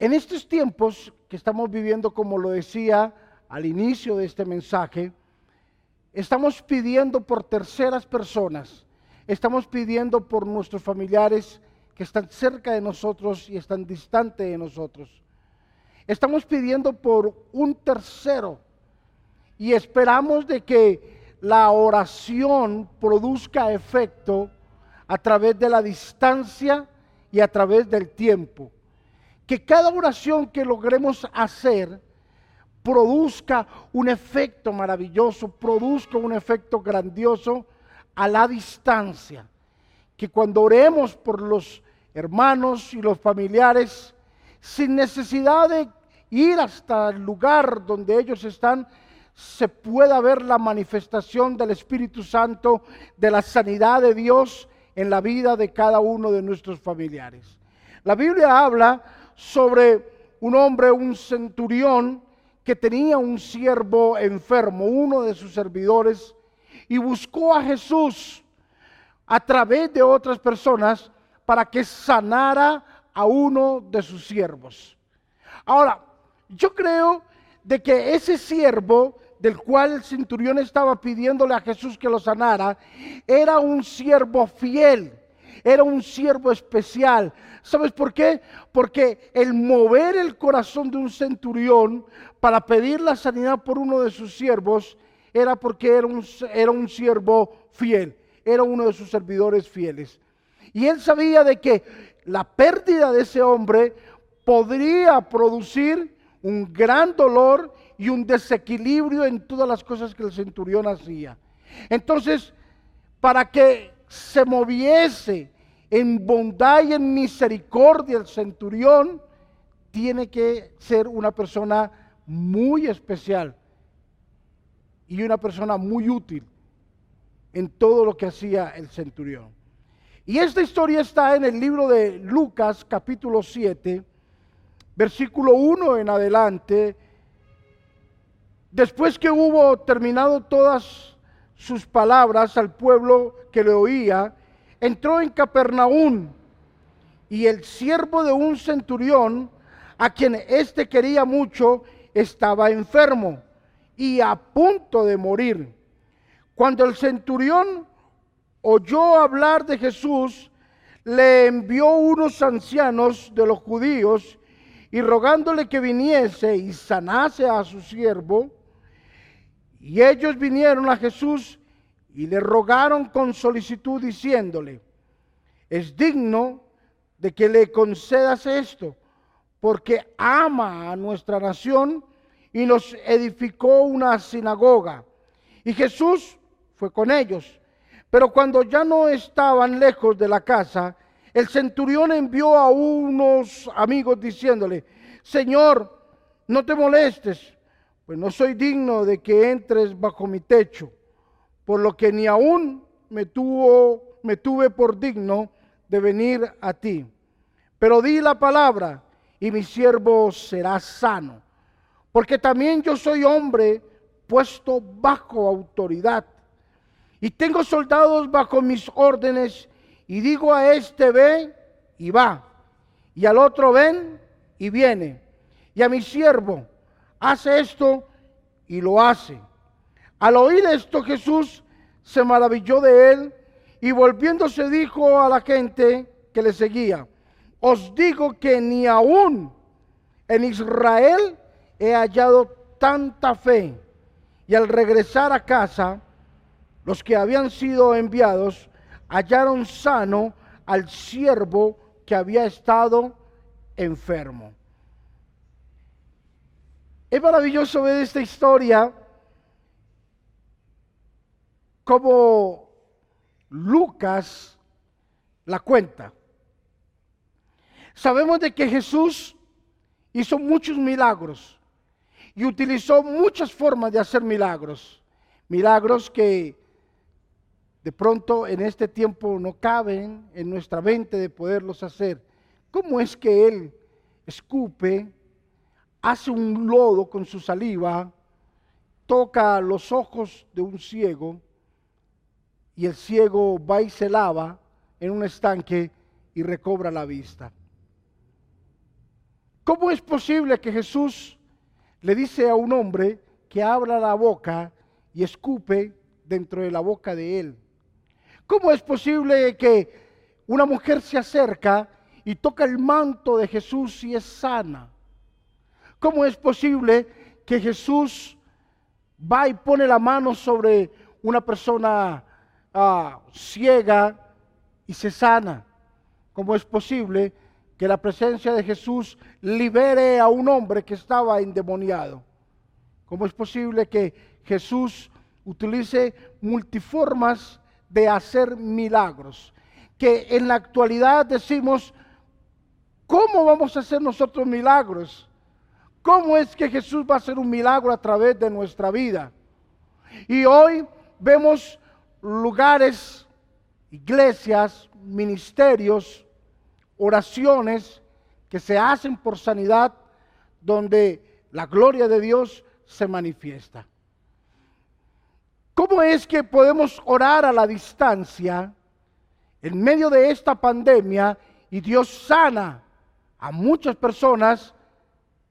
En estos tiempos que estamos viviendo, como lo decía al inicio de este mensaje, estamos pidiendo por terceras personas, estamos pidiendo por nuestros familiares que están cerca de nosotros y están distantes de nosotros. Estamos pidiendo por un tercero y esperamos de que la oración produzca efecto a través de la distancia y a través del tiempo. Que cada oración que logremos hacer produzca un efecto maravilloso, produzca un efecto grandioso a la distancia. Que cuando oremos por los hermanos y los familiares, sin necesidad de ir hasta el lugar donde ellos están, se pueda ver la manifestación del Espíritu Santo, de la sanidad de Dios en la vida de cada uno de nuestros familiares. La Biblia habla sobre un hombre, un centurión, que tenía un siervo enfermo, uno de sus servidores, y buscó a Jesús a través de otras personas para que sanara a uno de sus siervos. Ahora, yo creo de que ese siervo del cual el centurión estaba pidiéndole a Jesús que lo sanara, era un siervo fiel, era un siervo especial. ¿Sabes por qué? Porque el mover el corazón de un centurión para pedir la sanidad por uno de sus siervos era porque era un, siervo fiel, era uno de sus servidores fieles. Y él sabía de que la pérdida de ese hombre podría producir un gran dolor y un desequilibrio en todas las cosas que el centurión hacía. Entonces, para que se moviese en bondad y en misericordia el centurión, tiene que ser una persona muy especial y una persona muy útil en todo lo que hacía el centurión. Y esta historia está en el libro de Lucas capítulo 7, versículo 1 en adelante. Después que hubo terminado todas sus palabras al pueblo que le oía, entró en Capernaum y el siervo de un centurión, a quien éste quería mucho, estaba enfermo y a punto de morir. Cuando el centurión oyó hablar de Jesús, le envió unos ancianos de los judíos y rogándole que viniese y sanase a su siervo. Y ellos vinieron a Jesús y le rogaron con solicitud diciéndole, es digno de que le concedas esto, porque ama a nuestra nación y nos edificó una sinagoga. Y Jesús fue con ellos. Pero cuando ya no estaban lejos de la casa, el centurión envió a unos amigos diciéndole, Señor, no te molestes, pues no soy digno de que entres bajo mi techo, por lo que ni aún me, tuvo, me tuve por digno de venir a ti. Pero di la palabra y mi siervo será sano, porque también yo soy hombre puesto bajo autoridad y tengo soldados bajo mis órdenes y digo a este ve y va, y al otro ven y viene, y a mi siervo hace esto y lo hace. Al oír esto Jesús se maravilló de él y volviéndose dijo a la gente que le seguía, os digo que ni aún en Israel he hallado tanta fe. Y al regresar a casa, los que habían sido enviados hallaron sano al siervo que había estado enfermo. Es maravilloso ver esta historia como Lucas la cuenta. Sabemos de que Jesús hizo muchos milagros y utilizó muchas formas de hacer milagros. Milagros que de pronto en este tiempo no caben en nuestra mente de poderlos hacer. ¿Cómo es que Él escupe, hace un lodo con su saliva, toca los ojos de un ciego y el ciego va y se lava en un estanque y recobra la vista? ¿Cómo es posible que Jesús le dice a un hombre que abra la boca y escupe dentro de la boca de él? ¿Cómo es posible que una mujer se acerca y toca el manto de Jesús y es sana? ¿Cómo es posible que Jesús va y pone la mano sobre una persona ah, ciega y se sana? ¿Cómo es posible que la presencia de Jesús libere a un hombre que estaba endemoniado. ¿Cómo es posible que Jesús utilice multiformas de hacer milagros? Que en la actualidad decimos, ¿cómo vamos a hacer nosotros milagros? ¿Cómo es que Jesús va a hacer un milagro a través de nuestra vida? Y hoy vemos lugares, iglesias, ministerios, oraciones que se hacen por sanidad donde la gloria de Dios se manifiesta. ¿Cómo es que podemos orar a la distancia en medio de esta pandemia y Dios sana a muchas personas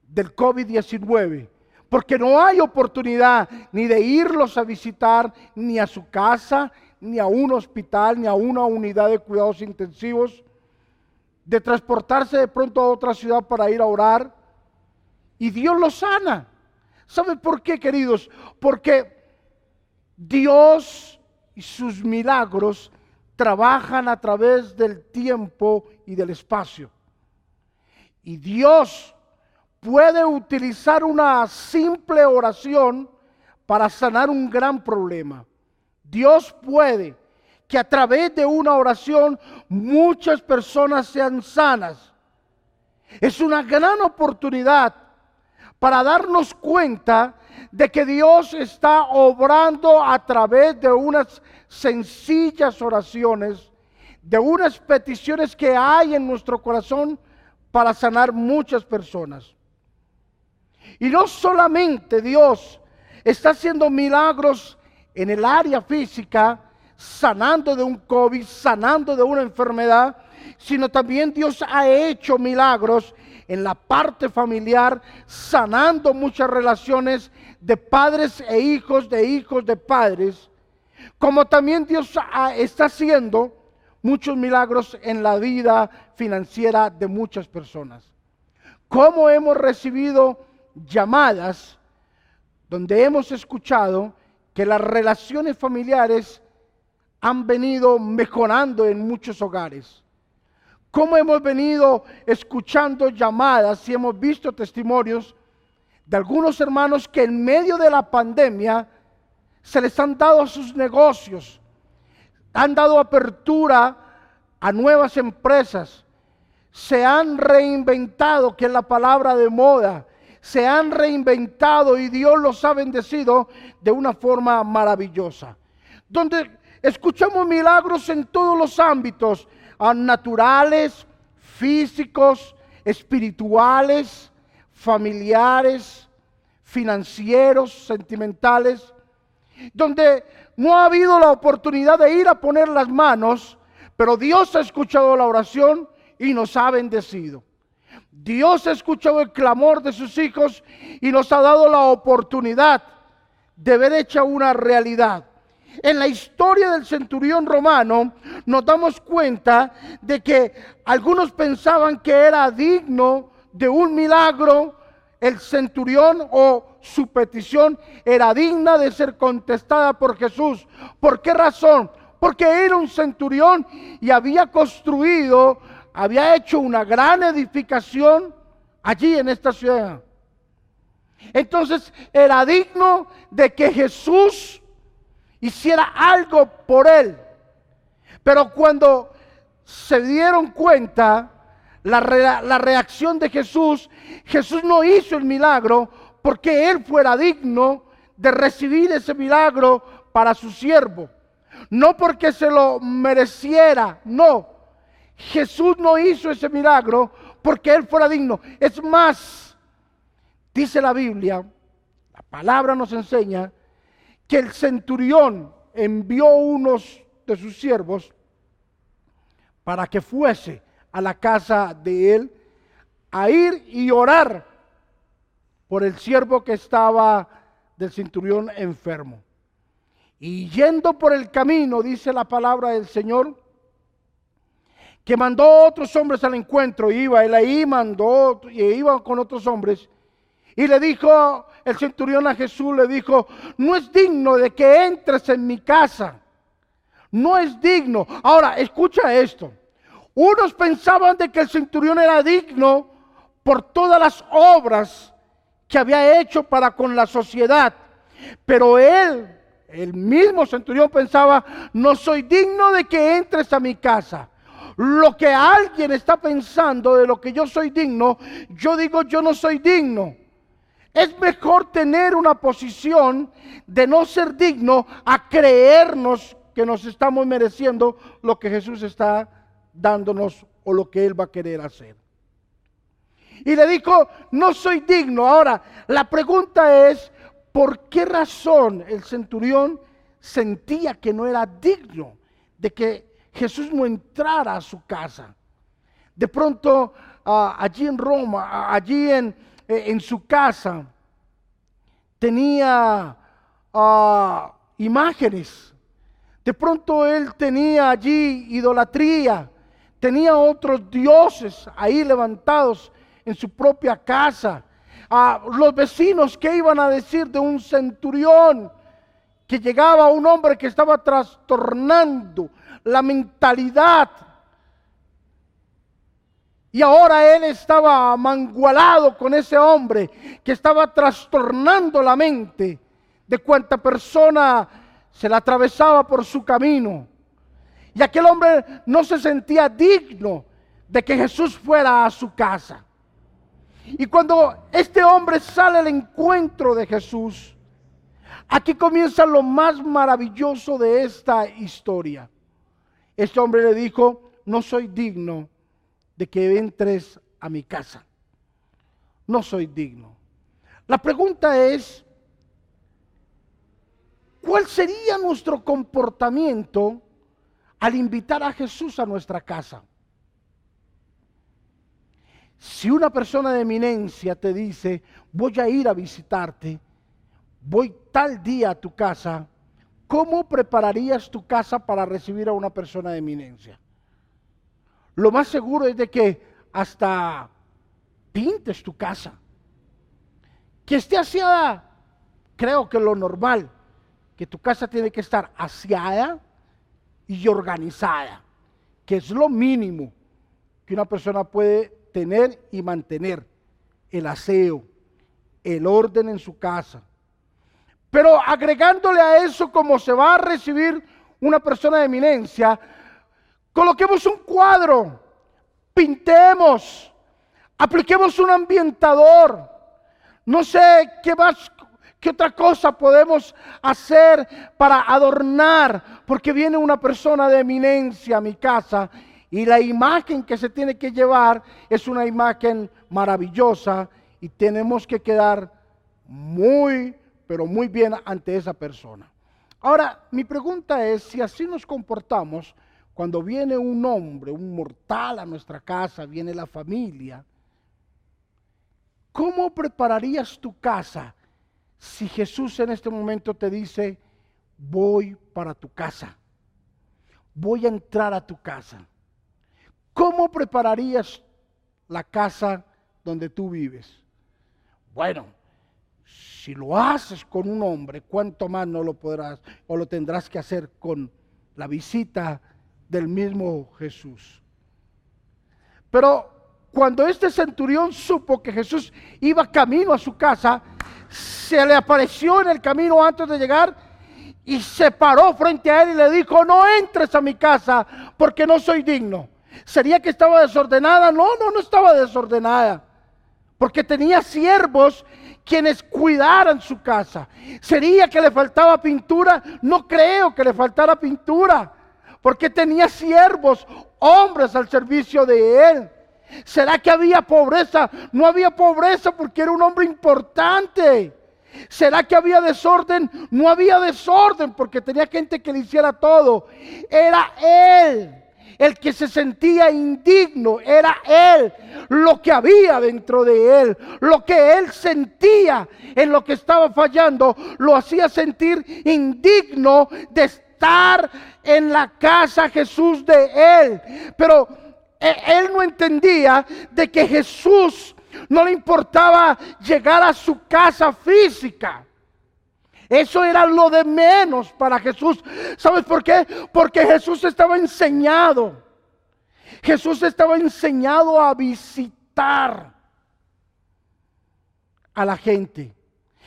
del COVID-19? Porque no hay oportunidad ni de irlos a visitar, ni a su casa, ni a un hospital, ni a una unidad de cuidados intensivos de transportarse de pronto a otra ciudad para ir a orar y Dios lo sana. ¿Sabe por qué, queridos? Porque Dios y sus milagros trabajan a través del tiempo y del espacio. Y Dios puede utilizar una simple oración para sanar un gran problema. Dios puede que a través de una oración muchas personas sean sanas. Es una gran oportunidad para darnos cuenta de que Dios está obrando a través de unas sencillas oraciones, de unas peticiones que hay en nuestro corazón para sanar muchas personas. Y no solamente Dios está haciendo milagros en el área física, sanando de un COVID, sanando de una enfermedad, sino también Dios ha hecho milagros en la parte familiar, sanando muchas relaciones de padres e hijos, de hijos de padres, como también Dios está haciendo muchos milagros en la vida financiera de muchas personas. ¿Cómo hemos recibido llamadas donde hemos escuchado que las relaciones familiares han venido mejorando en muchos hogares. Cómo hemos venido escuchando llamadas y hemos visto testimonios de algunos hermanos que en medio de la pandemia se les han dado sus negocios, han dado apertura a nuevas empresas, se han reinventado, que es la palabra de moda, se han reinventado y Dios los ha bendecido de una forma maravillosa. Donde Escuchamos milagros en todos los ámbitos, naturales, físicos, espirituales, familiares, financieros, sentimentales, donde no ha habido la oportunidad de ir a poner las manos, pero Dios ha escuchado la oración y nos ha bendecido. Dios ha escuchado el clamor de sus hijos y nos ha dado la oportunidad de ver hecha una realidad en la historia del centurión romano nos damos cuenta de que algunos pensaban que era digno de un milagro el centurión o su petición era digna de ser contestada por Jesús. ¿Por qué razón? Porque era un centurión y había construido, había hecho una gran edificación allí en esta ciudad. Entonces era digno de que Jesús hiciera algo por él. Pero cuando se dieron cuenta la, reacción de Jesús, Jesús no hizo el milagro porque él fuera digno de recibir ese milagro para su siervo. No porque se lo mereciera, no. Jesús no hizo ese milagro porque él fuera digno. Es más, dice la Biblia, la palabra nos enseña que el centurión envió unos de sus siervos para que fuese a la casa de él a ir y orar por el siervo que estaba del cinturón enfermo. Y yendo por el camino, dice la palabra del Señor, que mandó otros hombres al encuentro, iba, él ahí mandó, y iba con otros hombres, y le dijo el centurión a Jesús, le dijo, no es digno de que entres en mi casa, no es digno. Ahora, escucha esto, unos pensaban de que el centurión era digno por todas las obras que había hecho para con la sociedad, pero él, el mismo centurión pensaba, no soy digno de que entres a mi casa. Lo que alguien está pensando de lo que yo soy digno, yo digo yo no soy digno. Es mejor tener una posición de no ser digno a creernos que nos estamos mereciendo lo que Jesús está dándonos o lo que Él va a querer hacer. Y le dijo, no soy digno. Ahora, la pregunta es, ¿por qué razón el centurión sentía que no era digno de que Jesús no entrara a su casa? De pronto, ah, allí en Roma, allí en, eh, en su casa, tenía ah, imágenes. De pronto él tenía allí idolatría, tenía otros dioses ahí levantados en su propia casa. A los vecinos que iban a decir de un centurión que llegaba un hombre que estaba trastornando la mentalidad. Y ahora él estaba mangualado con ese hombre que estaba trastornando la mente de cuanta persona se la atravesaba por su camino. Y aquel hombre no se sentía digno de que Jesús fuera a su casa. Y cuando este hombre sale al encuentro de Jesús, aquí comienza lo más maravilloso de esta historia. Este hombre le dijo, no soy digno de que entres a mi casa. No soy digno. La pregunta es, ¿cuál sería nuestro comportamiento al invitar a Jesús a nuestra casa? Si una persona de eminencia te dice, voy a ir a visitarte, voy tal día a tu casa, ¿cómo prepararías tu casa para recibir a una persona de eminencia? Lo más seguro es de que hasta pintes tu casa. Que esté aseada, creo que lo normal, que tu casa tiene que estar aseada y organizada, que es lo mínimo que una persona puede tener y mantener el aseo, el orden en su casa. Pero agregándole a eso como se va a recibir una persona de eminencia, coloquemos un cuadro, pintemos, apliquemos un ambientador. No sé qué más, qué otra cosa podemos hacer para adornar, porque viene una persona de eminencia a mi casa y la imagen que se tiene que llevar es una imagen maravillosa y tenemos que quedar muy, pero muy bien ante esa persona. Ahora, mi pregunta es, si así nos comportamos, cuando viene un hombre, un mortal a nuestra casa, viene la familia, ¿cómo prepararías tu casa si Jesús en este momento te dice, voy para tu casa, voy a entrar a tu casa? ¿Cómo prepararías la casa donde tú vives? Bueno, si lo haces con un hombre, ¿cuánto más no lo podrás o lo tendrás que hacer con la visita del mismo Jesús? Pero cuando este centurión supo que Jesús iba camino a su casa, se le apareció en el camino antes de llegar y se paró frente a él y le dijo, no entres a mi casa porque no soy digno. ¿Sería que estaba desordenada? No, no, no estaba desordenada. Porque tenía siervos quienes cuidaran su casa. ¿Sería que le faltaba pintura? No creo que le faltara pintura. Porque tenía siervos, hombres al servicio de él. ¿Será que había pobreza? No había pobreza porque era un hombre importante. ¿Será que había desorden? No había desorden porque tenía gente que le hiciera todo. Era él el que se sentía indigno era él, lo que había dentro de él, lo que él sentía en lo que estaba fallando, lo hacía sentir indigno de estar en la casa Jesús de él. Pero e, él no entendía de que Jesús no le importaba llegar a su casa física. Eso era lo de menos para Jesús. ¿Sabes por qué? Porque Jesús estaba enseñado. Jesús estaba enseñado a visitar a la gente.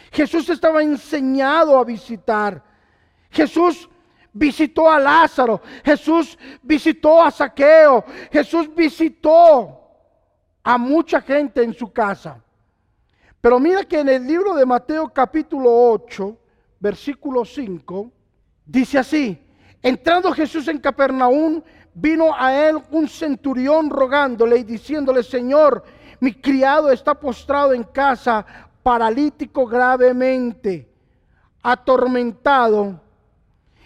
Jesús estaba enseñado a visitar. Jesús visitó a Lázaro. Jesús visitó a Saqueo. Jesús visitó a mucha gente en su casa. Pero mira que en el libro de Mateo capítulo 8, versículo 5, dice así, entrando Jesús en Capernaum, vino a él un centurión rogándole y diciéndole, Señor, mi criado está postrado en casa, paralítico gravemente, atormentado.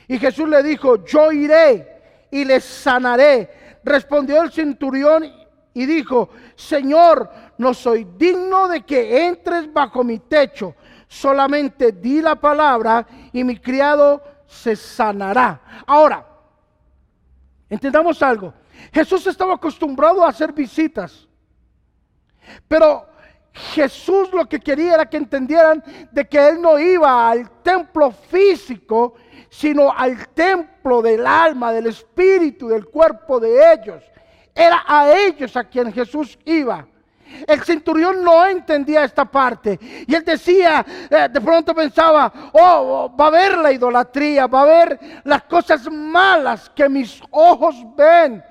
Y Jesús le dijo, yo iré y le sanaré. Respondió el centurión y dijo, Señor, no soy digno de que entres bajo mi techo solamente di la palabra y mi criado se sanará. Ahora, entendamos algo. Jesús estaba acostumbrado a hacer visitas, pero Jesús lo que quería era que entendieran de que Él no iba al templo físico, sino al templo del alma, del espíritu, del cuerpo de ellos. Era a ellos a quien Jesús iba. El centurión no entendía esta parte. Y él decía, eh, de pronto pensaba, oh, va a haber la idolatría, va a haber las cosas malas que mis ojos ven.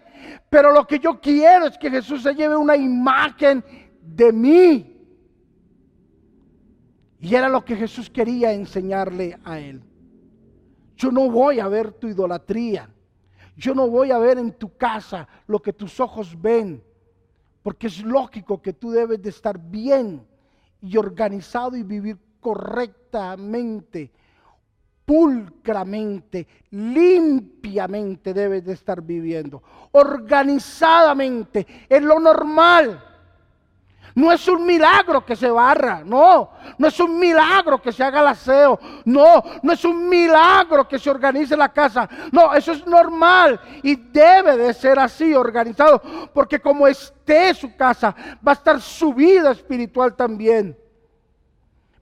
Pero lo que yo quiero es que Jesús se lleve una imagen de mí. Y era lo que Jesús quería enseñarle a él. Yo no voy a ver tu idolatría. Yo no voy a ver en tu casa lo que tus ojos ven. Porque es lógico que tú debes de estar bien y organizado y vivir correctamente, pulcramente, limpiamente debes de estar viviendo. Organizadamente, es lo normal. No es un milagro que se barra, no. No es un milagro que se haga el aseo, no. No es un milagro que se organice la casa, no. Eso es normal y debe de ser así organizado, porque como esté su casa, va a estar su vida espiritual también.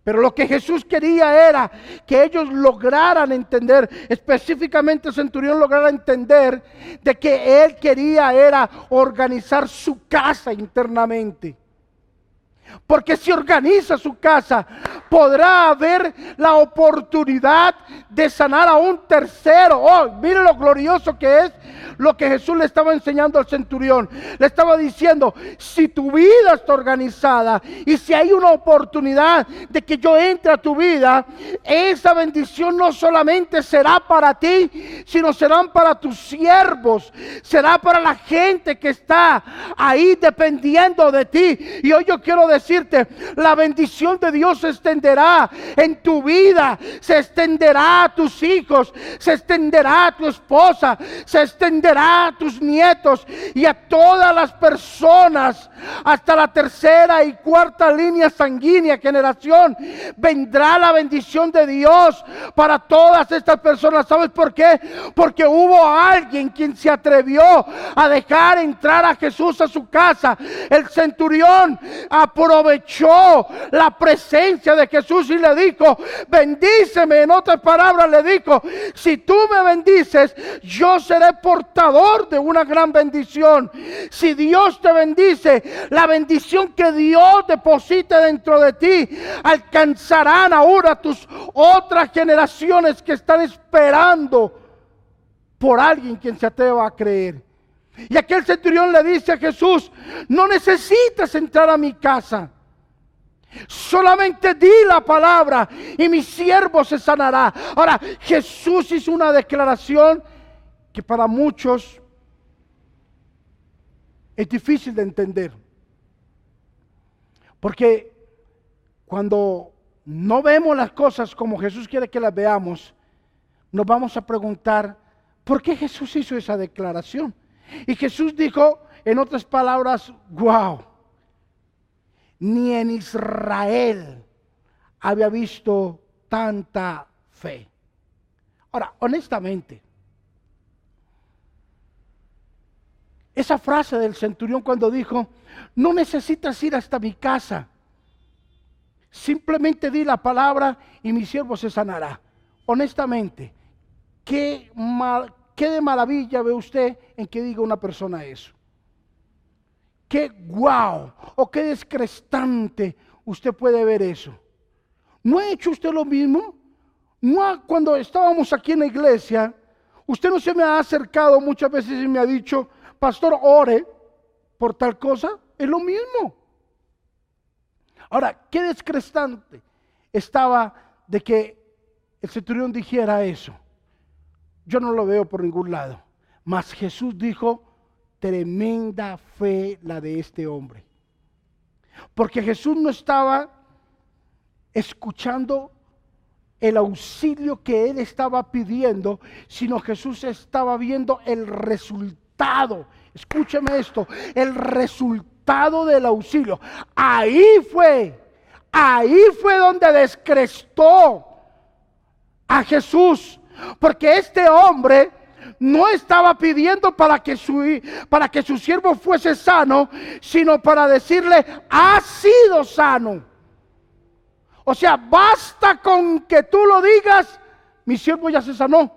Pero lo que Jesús quería era que ellos lograran entender, específicamente el centurión lograra entender de que él quería era organizar su casa internamente. Porque si organiza su casa, podrá haber la oportunidad de sanar a un tercero. Oh, mire lo glorioso que es lo que Jesús le estaba enseñando al centurión. Le estaba diciendo, si tu vida está organizada y si hay una oportunidad de que yo entre a tu vida, esa bendición no solamente será para ti, sino serán para tus siervos, será para la gente que está ahí dependiendo de ti. Y hoy yo quiero decir, decirte, la bendición de Dios se extenderá en tu vida, se extenderá a tus hijos, se extenderá a tu esposa, se extenderá a tus nietos y a todas las personas hasta la tercera y cuarta línea sanguínea generación. Vendrá la bendición de Dios para todas estas personas. ¿Sabes por qué? Porque hubo alguien quien se atrevió a dejar entrar a Jesús a su casa. El centurión aprovechó la presencia de Jesús y le dijo, bendíceme. En otras palabras le dijo, si tú me bendices, yo seré portador de una gran bendición. Si Dios te bendice, la bendición que Dios deposite dentro de ti alcanzarán ahora tus otras generaciones que están esperando por alguien quien se atreva a creer. Y aquel centurión le dice a Jesús, no necesitas entrar a mi casa. Solamente di la palabra y mi siervo se sanará. Ahora, Jesús hizo una declaración que para muchos es difícil de entender. Porque cuando no vemos las cosas como Jesús quiere que las veamos, nos vamos a preguntar, ¿por qué Jesús hizo esa declaración? Y Jesús dijo, en otras palabras, wow, ni en Israel había visto tanta fe. Ahora, honestamente, esa frase del centurión cuando dijo, no necesitas ir hasta mi casa, simplemente di la palabra y mi siervo se sanará. Honestamente, ¿qué, qué de maravilla ve usted en que diga una persona eso? Qué guau o qué descrestante usted puede ver eso. ¿No ha hecho usted lo mismo? ¿No cuando estábamos aquí en la iglesia, usted no se me ha acercado muchas veces y me ha dicho, pastor, ore por tal cosa? Es lo mismo. Ahora, qué descrestante estaba de que el centurión dijera eso. Yo no lo veo por ningún lado. Mas Jesús dijo, tremenda fe la de este hombre. Porque Jesús no estaba escuchando el auxilio que él estaba pidiendo, sino Jesús estaba viendo el resultado. Escúcheme esto, el resultado del auxilio. Ahí fue, ahí fue donde descrestó a Jesús, porque este hombre no estaba pidiendo para que su, para que su siervo fuese sano, sino para decirle, ha sido sano. O sea, basta con que tú lo digas, mi siervo ya se sanó.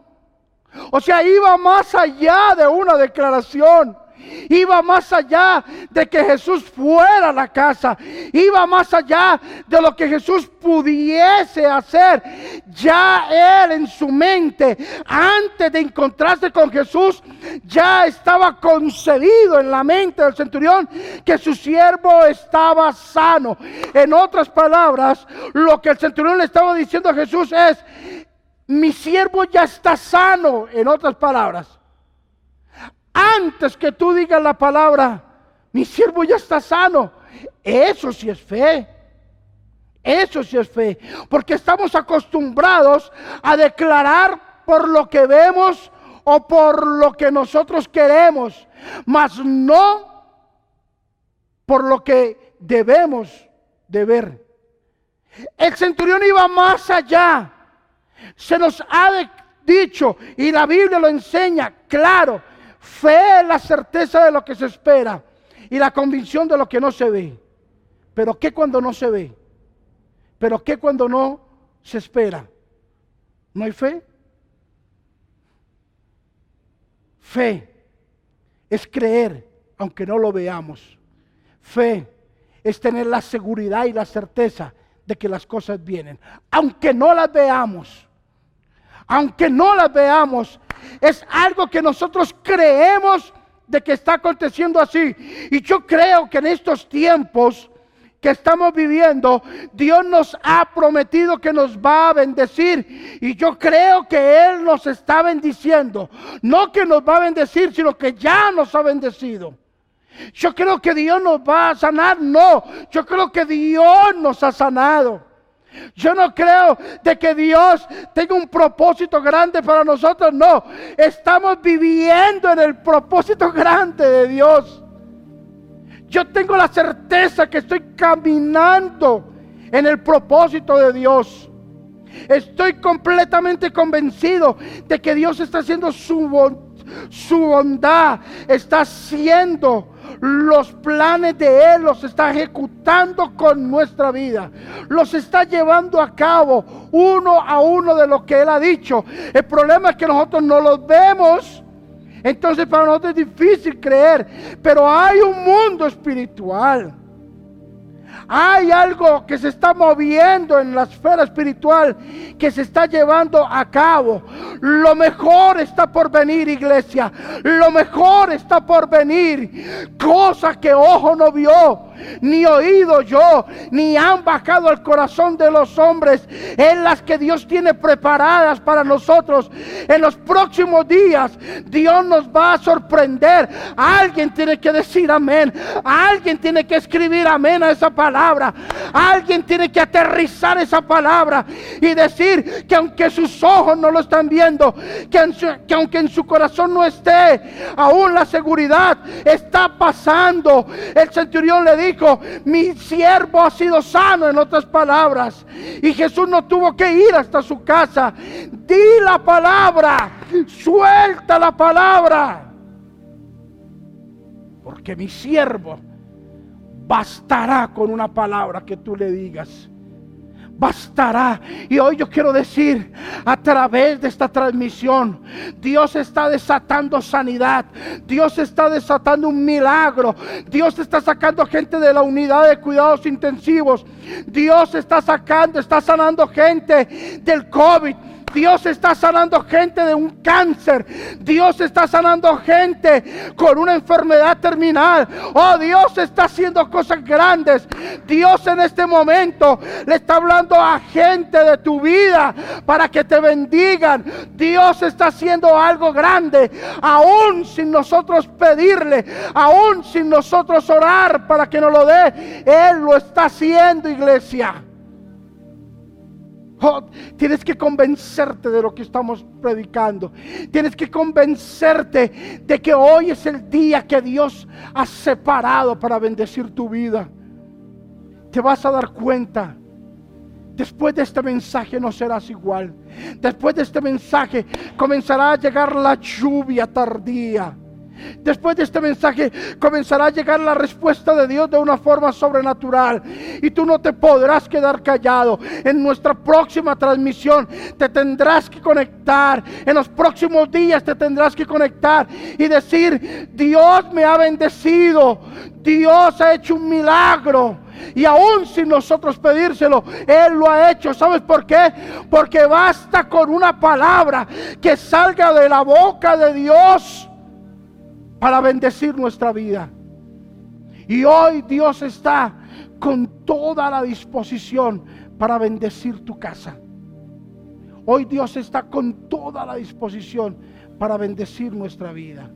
O sea, iba más allá de una declaración. Iba más allá de que Jesús fuera a la casa. Iba más allá de lo que Jesús pudiese hacer. Ya él en su mente, antes de encontrarse con Jesús, ya estaba concedido en la mente del centurión que su siervo estaba sano. En otras palabras, lo que el centurión le estaba diciendo a Jesús es, mi siervo ya está sano. En otras palabras, antes que tú digas la palabra, mi siervo ya está sano. Eso sí es fe. Eso sí es fe. Porque estamos acostumbrados a declarar por lo que vemos o por lo que nosotros queremos, mas no por lo que debemos de ver. El centurión iba más allá. Se nos ha dicho y la Biblia lo enseña claro Fe es la certeza de lo que se espera y la convicción de lo que no se ve. Pero ¿qué cuando no se ve? ¿Pero qué cuando no se espera? ¿No hay fe? Fe es creer aunque no lo veamos. Fe es tener la seguridad y la certeza de que las cosas vienen, aunque no las veamos. Aunque no las veamos, es algo que nosotros creemos de que está aconteciendo así. Y yo creo que en estos tiempos que estamos viviendo, Dios nos ha prometido que nos va a bendecir. Y yo creo que Él nos está bendiciendo. No que nos va a bendecir, sino que ya nos ha bendecido. Yo creo que Dios nos va a sanar. No, yo creo que Dios nos ha sanado. Yo no creo de que Dios tenga un propósito grande para nosotros. No, estamos viviendo en el propósito grande de Dios. Yo tengo la certeza que estoy caminando en el propósito de Dios. Estoy completamente convencido de que Dios está haciendo su, su bondad, está haciendo los planes de Él los está ejecutando con nuestra vida. Los está llevando a cabo uno a uno de lo que Él ha dicho. El problema es que nosotros no los vemos. Entonces para nosotros es difícil creer. Pero hay un mundo espiritual. Hay algo que se está moviendo en la esfera espiritual, que se está llevando a cabo. Lo mejor está por venir, iglesia. Lo mejor está por venir. Cosa que ojo no vio, ni oído yo, ni han bajado al corazón de los hombres, en las que Dios tiene preparadas para nosotros. En los próximos días, Dios nos va a sorprender. Alguien tiene que decir amén. Alguien tiene que escribir amén a esa palabra. Alguien tiene que aterrizar esa palabra y decir que aunque sus ojos no lo están viendo, que, que aunque en su corazón no esté aún la seguridad, está pasando. El centurión le dijo, mi siervo ha sido sano, en otras palabras. Y Jesús no tuvo que ir hasta su casa. Di la palabra, suelta la palabra. Porque mi siervo bastará con una palabra que tú le digas bastará. Y hoy yo quiero decir, a través de esta transmisión, Dios está desatando sanidad, Dios está desatando un milagro, Dios está sacando gente de la unidad de cuidados intensivos, Dios está sacando, está sanando gente del COVID. Dios está sanando gente de un cáncer. Dios está sanando gente con una enfermedad terminal. Oh, Dios está haciendo cosas grandes. Dios en este momento le está hablando a gente de tu vida para que te bendigan. Dios está haciendo algo grande, aún sin nosotros pedirle, aún sin nosotros orar para que nos lo dé. Él lo está haciendo, iglesia. Tienes que convencerte de lo que estamos predicando. Tienes que convencerte de que hoy es el día que Dios ha separado para bendecir tu vida. Te vas a dar cuenta. Después de este mensaje no serás igual. Después de este mensaje comenzará a llegar la lluvia tardía. Después de este mensaje comenzará a llegar la respuesta de Dios de una forma sobrenatural. Y tú no te podrás quedar callado. En nuestra próxima transmisión te tendrás que conectar. En los próximos días te tendrás que conectar y decir, Dios me ha bendecido. Dios ha hecho un milagro. Y aún sin nosotros pedírselo, Él lo ha hecho. ¿Sabes por qué? Porque basta con una palabra que salga de la boca de Dios para bendecir nuestra vida. Y hoy Dios está con toda la disposición para bendecir tu casa. Hoy Dios está con toda la disposición para bendecir nuestra vida.